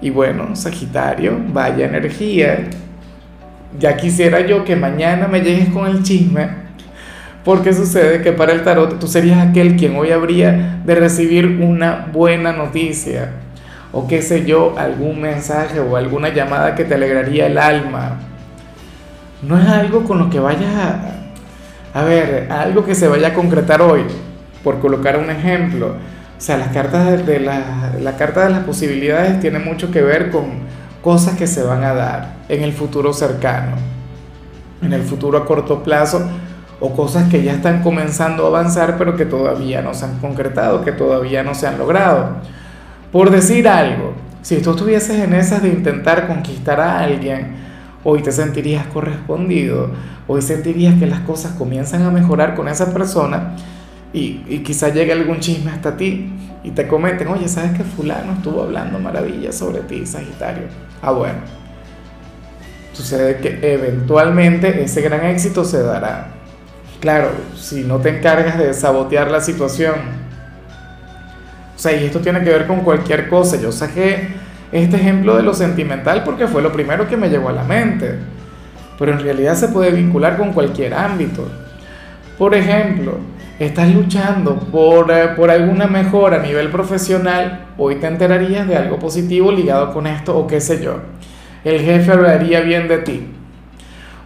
Y bueno, Sagitario, vaya energía. Ya quisiera yo que mañana me llegues con el chisme, porque sucede que para el tarot tú serías aquel quien hoy habría de recibir una buena noticia, o qué sé yo, algún mensaje o alguna llamada que te alegraría el alma. No es algo con lo que vayas a, a ver, algo que se vaya a concretar hoy, por colocar un ejemplo o sea, las cartas de, la, la carta de las posibilidades tiene mucho que ver con cosas que se van a dar en el futuro cercano, en el futuro a corto plazo, o cosas que ya están comenzando a avanzar pero que todavía no se han concretado, que todavía no se han logrado. Por decir algo, si tú estuvieses en esas de intentar conquistar a alguien, hoy te sentirías correspondido, hoy sentirías que las cosas comienzan a mejorar con esa persona y, y quizá llegue algún chisme hasta ti y te comenten, oye, ¿sabes que fulano estuvo hablando maravillas sobre ti, Sagitario? Ah, bueno. Sucede que eventualmente ese gran éxito se dará. Claro, si no te encargas de sabotear la situación. O sea, y esto tiene que ver con cualquier cosa. Yo saqué este ejemplo de lo sentimental porque fue lo primero que me llegó a la mente. Pero en realidad se puede vincular con cualquier ámbito. Por ejemplo, estás luchando por, eh, por alguna mejora a nivel profesional, hoy te enterarías de algo positivo ligado con esto o qué sé yo. El jefe hablaría bien de ti.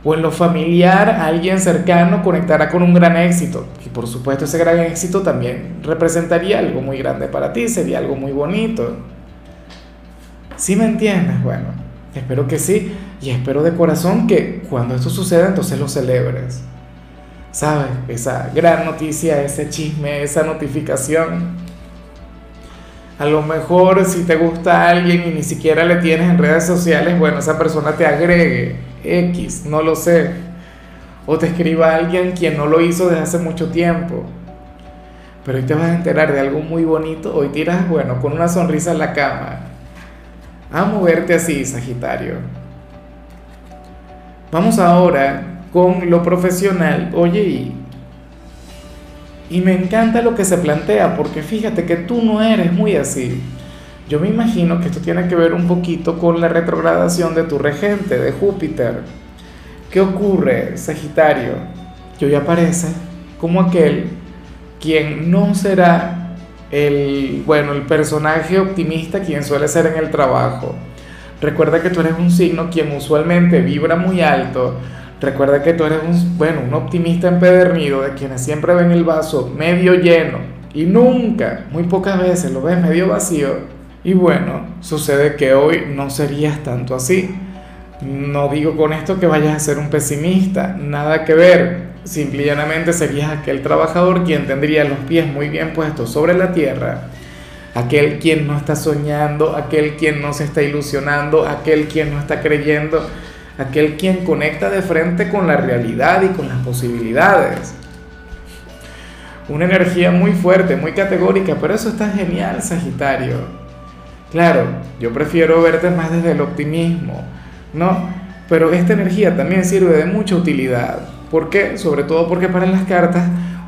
O en lo familiar, alguien cercano conectará con un gran éxito. Y por supuesto ese gran éxito también representaría algo muy grande para ti, sería algo muy bonito. ¿Sí me entiendes? Bueno, espero que sí. Y espero de corazón que cuando esto suceda entonces lo celebres. ¿Sabes? Esa gran noticia, ese chisme, esa notificación. A lo mejor si te gusta alguien y ni siquiera le tienes en redes sociales, bueno, esa persona te agregue X, no lo sé. O te escriba alguien quien no lo hizo desde hace mucho tiempo. Pero hoy te vas a enterar de algo muy bonito. Hoy tiras, bueno, con una sonrisa en la cama. A moverte así, Sagitario. Vamos ahora con lo profesional, oye, y, y me encanta lo que se plantea, porque fíjate que tú no eres muy así. Yo me imagino que esto tiene que ver un poquito con la retrogradación de tu regente, de Júpiter. ¿Qué ocurre, Sagitario? Que hoy aparece como aquel quien no será el, bueno, el personaje optimista quien suele ser en el trabajo. Recuerda que tú eres un signo quien usualmente vibra muy alto, Recuerda que tú eres un, bueno, un optimista empedernido de quienes siempre ven el vaso medio lleno y nunca, muy pocas veces lo ves medio vacío. Y bueno, sucede que hoy no serías tanto así. No digo con esto que vayas a ser un pesimista, nada que ver. Simple y llanamente serías aquel trabajador quien tendría los pies muy bien puestos sobre la tierra, aquel quien no está soñando, aquel quien no se está ilusionando, aquel quien no está creyendo aquel quien conecta de frente con la realidad y con las posibilidades. Una energía muy fuerte, muy categórica, pero eso está genial, Sagitario. Claro, yo prefiero verte más desde el optimismo, ¿no? Pero esta energía también sirve de mucha utilidad. ¿Por qué? Sobre todo porque para las cartas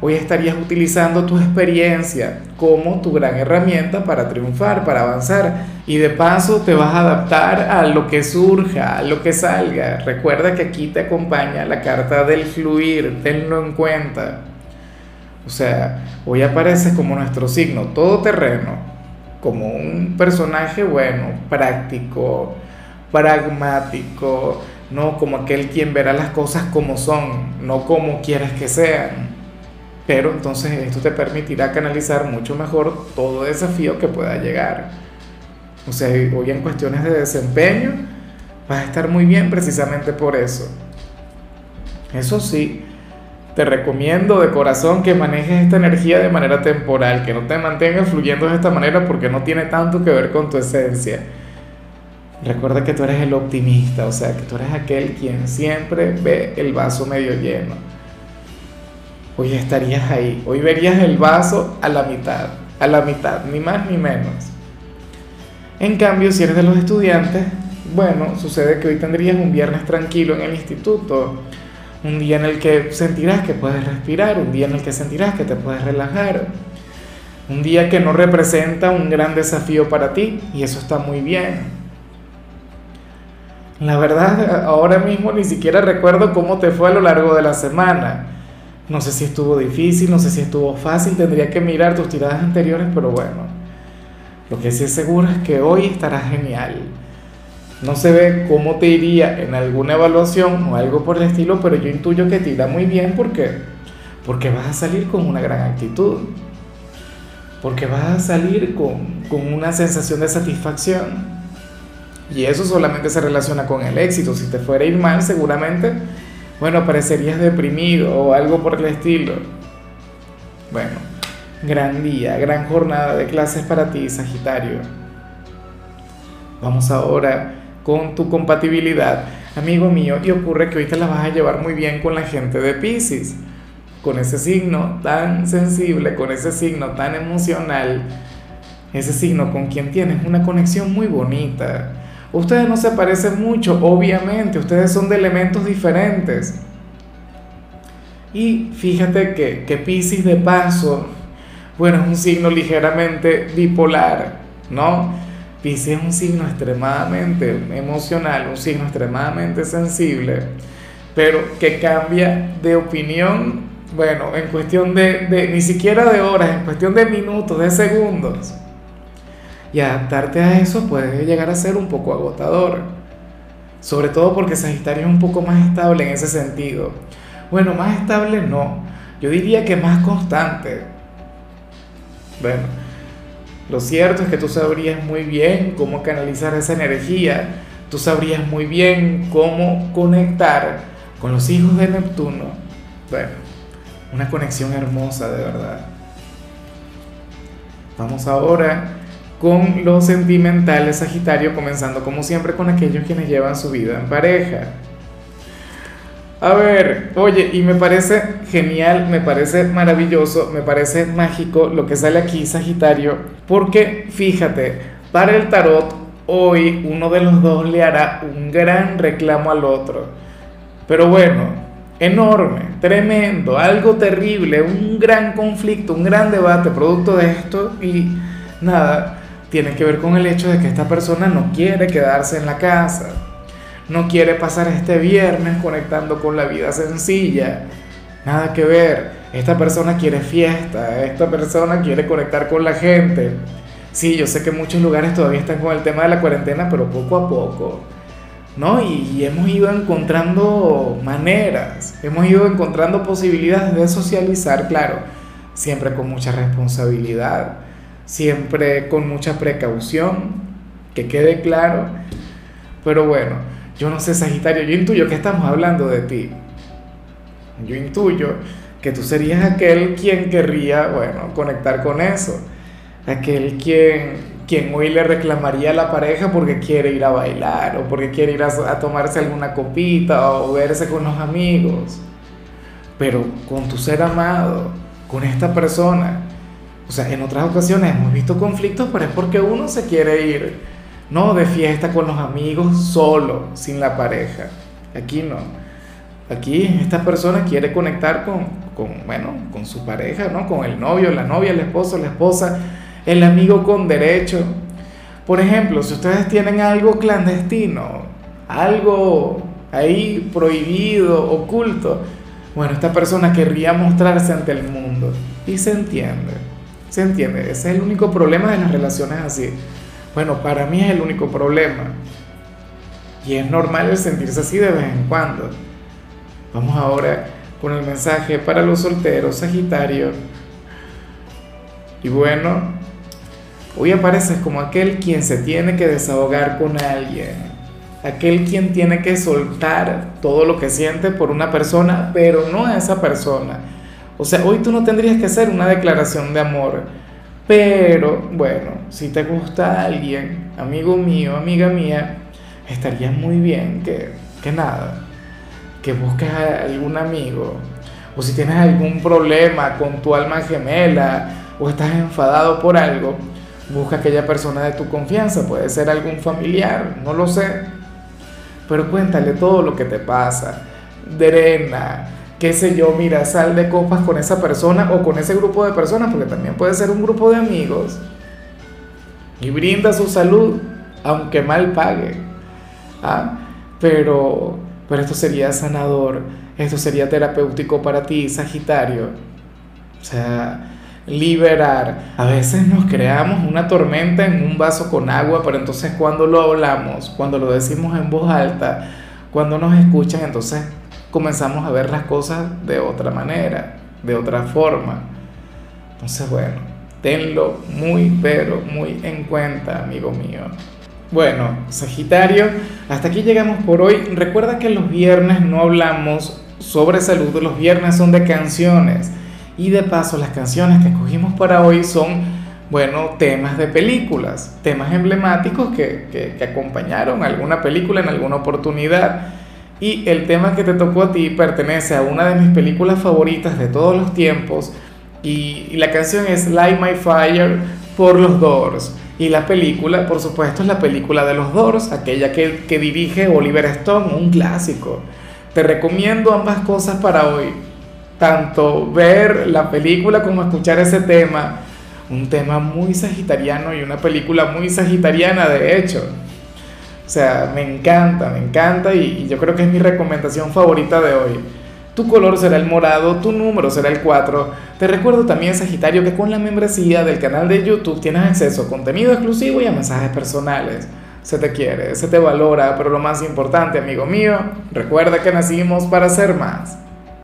Hoy estarías utilizando tu experiencia como tu gran herramienta para triunfar, para avanzar. Y de paso te vas a adaptar a lo que surja, a lo que salga. Recuerda que aquí te acompaña la carta del fluir, tenlo en cuenta. O sea, hoy apareces como nuestro signo todoterreno, como un personaje bueno, práctico, pragmático, no como aquel quien verá las cosas como son, no como quieres que sean pero entonces esto te permitirá canalizar mucho mejor todo desafío que pueda llegar. O sea, hoy en cuestiones de desempeño vas a estar muy bien precisamente por eso. Eso sí, te recomiendo de corazón que manejes esta energía de manera temporal, que no te mantengas fluyendo de esta manera porque no tiene tanto que ver con tu esencia. Recuerda que tú eres el optimista, o sea, que tú eres aquel quien siempre ve el vaso medio lleno. Hoy estarías ahí, hoy verías el vaso a la mitad, a la mitad, ni más ni menos. En cambio, si eres de los estudiantes, bueno, sucede que hoy tendrías un viernes tranquilo en el instituto, un día en el que sentirás que puedes respirar, un día en el que sentirás que te puedes relajar, un día que no representa un gran desafío para ti y eso está muy bien. La verdad, ahora mismo ni siquiera recuerdo cómo te fue a lo largo de la semana. No sé si estuvo difícil, no sé si estuvo fácil, tendría que mirar tus tiradas anteriores, pero bueno, lo que sí es seguro es que hoy estará genial. No se ve cómo te iría en alguna evaluación o algo por el estilo, pero yo intuyo que te irá muy bien porque, porque vas a salir con una gran actitud, porque vas a salir con, con una sensación de satisfacción. Y eso solamente se relaciona con el éxito. Si te fuera a ir mal, seguramente, bueno, parecerías deprimido o algo por el estilo. Bueno, gran día, gran jornada de clases para ti, Sagitario. Vamos ahora con tu compatibilidad, amigo mío, y ocurre que hoy te la vas a llevar muy bien con la gente de Pisces, con ese signo tan sensible, con ese signo tan emocional, ese signo con quien tienes una conexión muy bonita Ustedes no se parecen mucho, obviamente, ustedes son de elementos diferentes. Y fíjate que, que Pisces de paso, bueno, es un signo ligeramente bipolar, ¿no? Pisces es un signo extremadamente emocional, un signo extremadamente sensible, pero que cambia de opinión, bueno, en cuestión de, de ni siquiera de horas, en cuestión de minutos, de segundos. Y adaptarte a eso puede llegar a ser un poco agotador. Sobre todo porque Sagitario es un poco más estable en ese sentido. Bueno, más estable no. Yo diría que más constante. Bueno, lo cierto es que tú sabrías muy bien cómo canalizar esa energía. Tú sabrías muy bien cómo conectar con los hijos de Neptuno. Bueno, una conexión hermosa de verdad. Vamos ahora con los sentimentales Sagitario, comenzando como siempre con aquellos quienes llevan su vida en pareja. A ver, oye, y me parece genial, me parece maravilloso, me parece mágico lo que sale aquí, Sagitario, porque fíjate, para el tarot, hoy uno de los dos le hará un gran reclamo al otro. Pero bueno, enorme, tremendo, algo terrible, un gran conflicto, un gran debate producto de esto y nada tiene que ver con el hecho de que esta persona no quiere quedarse en la casa, no quiere pasar este viernes conectando con la vida sencilla, nada que ver, esta persona quiere fiesta, esta persona quiere conectar con la gente. Sí, yo sé que muchos lugares todavía están con el tema de la cuarentena, pero poco a poco, ¿no? Y, y hemos ido encontrando maneras, hemos ido encontrando posibilidades de socializar, claro, siempre con mucha responsabilidad siempre con mucha precaución, que quede claro. Pero bueno, yo no sé, Sagitario, yo intuyo que estamos hablando de ti. Yo intuyo que tú serías aquel quien querría, bueno, conectar con eso. Aquel quien, quien hoy le reclamaría a la pareja porque quiere ir a bailar o porque quiere ir a, a tomarse alguna copita o verse con los amigos. Pero con tu ser amado, con esta persona o sea, en otras ocasiones hemos visto conflictos, pero es porque uno se quiere ir, no de fiesta con los amigos solo, sin la pareja. Aquí no. Aquí esta persona quiere conectar con, con, bueno, con su pareja, ¿no? Con el novio, la novia, el esposo, la esposa, el amigo con derecho. Por ejemplo, si ustedes tienen algo clandestino, algo ahí prohibido, oculto, bueno, esta persona querría mostrarse ante el mundo y se entiende. ¿Se entiende? Ese es el único problema de las relaciones así. Bueno, para mí es el único problema. Y es normal sentirse así de vez en cuando. Vamos ahora con el mensaje para los solteros, Sagitario. Y bueno, hoy apareces como aquel quien se tiene que desahogar con alguien. Aquel quien tiene que soltar todo lo que siente por una persona, pero no a esa persona o sea, hoy tú no tendrías que hacer una declaración de amor, pero bueno, si te gusta alguien, amigo mío, amiga mía, estaría muy bien que, que nada, que busques a algún amigo, o si tienes algún problema con tu alma gemela, o estás enfadado por algo, busca aquella persona de tu confianza, puede ser algún familiar, no lo sé, pero cuéntale todo lo que te pasa, drena, qué sé yo, mira, sal de copas con esa persona o con ese grupo de personas, porque también puede ser un grupo de amigos, y brinda su salud, aunque mal pague. ¿ah? Pero, pero esto sería sanador, esto sería terapéutico para ti, Sagitario. O sea, liberar. A veces nos creamos una tormenta en un vaso con agua, pero entonces cuando lo hablamos, cuando lo decimos en voz alta, cuando nos escuchan, entonces comenzamos a ver las cosas de otra manera, de otra forma. Entonces, bueno, tenlo muy, pero muy en cuenta, amigo mío. Bueno, Sagitario, hasta aquí llegamos por hoy. Recuerda que los viernes no hablamos sobre salud, los viernes son de canciones. Y de paso, las canciones que escogimos para hoy son, bueno, temas de películas, temas emblemáticos que, que, que acompañaron alguna película en alguna oportunidad. Y el tema que te tocó a ti pertenece a una de mis películas favoritas de todos los tiempos. Y, la canción es Light My Fire por los Doors. Y la película, por supuesto, es la película de los Doors, aquella que, que dirige Oliver Stone, un clásico. Te recomiendo ambas cosas para hoy tanto ver la película como escuchar ese tema, un tema muy sagitariano y una película muy sagitariana de hecho. O sea, me encanta, me encanta y, yo creo que es mi recomendación favorita de hoy. Tu color será el morado, tu número será el 4. Te recuerdo también, Sagitario, que con la membresía del canal de YouTube tienes acceso a contenido exclusivo y a mensajes personales. Se te quiere, se te valora, pero lo más importante, amigo mío, recuerda que nacimos para ser más.